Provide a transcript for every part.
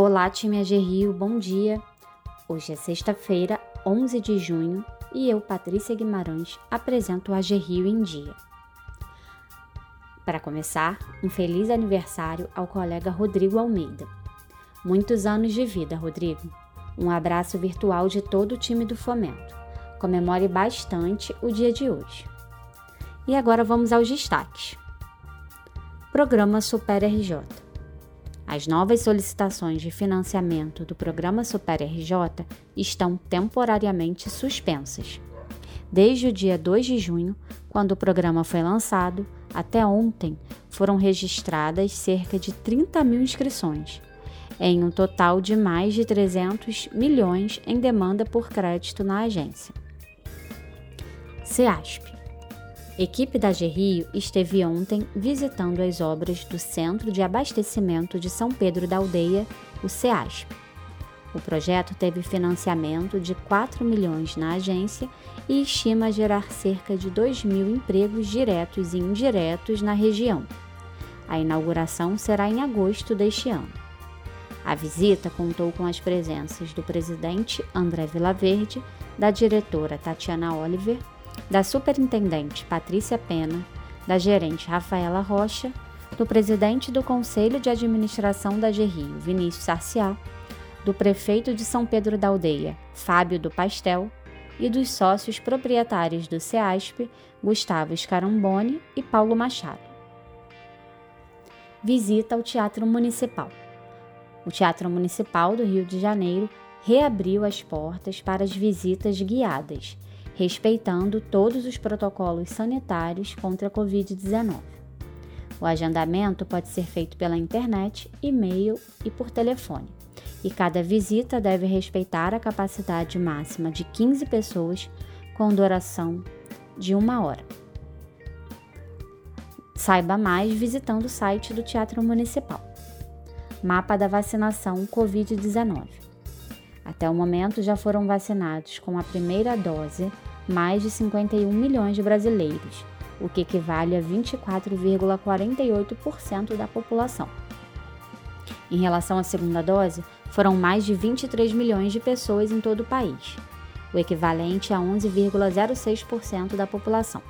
Olá, time AG Rio, bom dia. Hoje é sexta-feira, 11 de junho, e eu, Patrícia Guimarães, apresento o AG Rio em Dia. Para começar, um feliz aniversário ao colega Rodrigo Almeida. Muitos anos de vida, Rodrigo. Um abraço virtual de todo o time do Fomento. Comemore bastante o dia de hoje. E agora vamos aos destaques. Programa Super RJ. As novas solicitações de financiamento do Programa Super RJ estão temporariamente suspensas. Desde o dia 2 de junho, quando o programa foi lançado, até ontem foram registradas cerca de 30 mil inscrições, em um total de mais de 300 milhões em demanda por crédito na agência. CEASP Equipe da Gerrio esteve ontem visitando as obras do Centro de Abastecimento de São Pedro da Aldeia, o CEASP. O projeto teve financiamento de 4 milhões na agência e estima gerar cerca de 2 mil empregos diretos e indiretos na região. A inauguração será em agosto deste ano. A visita contou com as presenças do presidente André Vilaverde, da diretora Tatiana Oliver da superintendente Patrícia Pena, da gerente Rafaela Rocha, do presidente do Conselho de Administração da GRIO, Vinícius Sarciá, do prefeito de São Pedro da Aldeia, Fábio do Pastel, e dos sócios proprietários do CEASP, Gustavo Scaramboni e Paulo Machado. Visita ao Teatro Municipal. O Teatro Municipal do Rio de Janeiro reabriu as portas para as visitas guiadas respeitando todos os protocolos sanitários contra a Covid-19. O agendamento pode ser feito pela internet, e-mail e por telefone, e cada visita deve respeitar a capacidade máxima de 15 pessoas com duração de uma hora. Saiba mais visitando o site do Teatro Municipal. Mapa da vacinação Covid-19. Até o momento já foram vacinados com a primeira dose mais de 51 milhões de brasileiros, o que equivale a 24,48% da população. Em relação à segunda dose, foram mais de 23 milhões de pessoas em todo o país, o equivalente a 11,06% da população.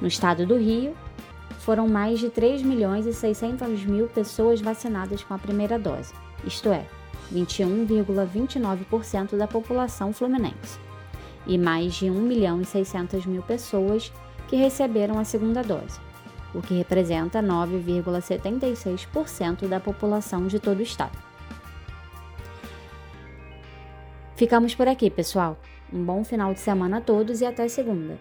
No estado do Rio, foram mais de 3 milhões e 600 mil pessoas vacinadas com a primeira dose, isto é, 21,29% da população fluminense e mais de 1 milhão e 600 mil pessoas que receberam a segunda dose, o que representa 9,76% da população de todo o estado. Ficamos por aqui, pessoal. Um bom final de semana a todos e até segunda.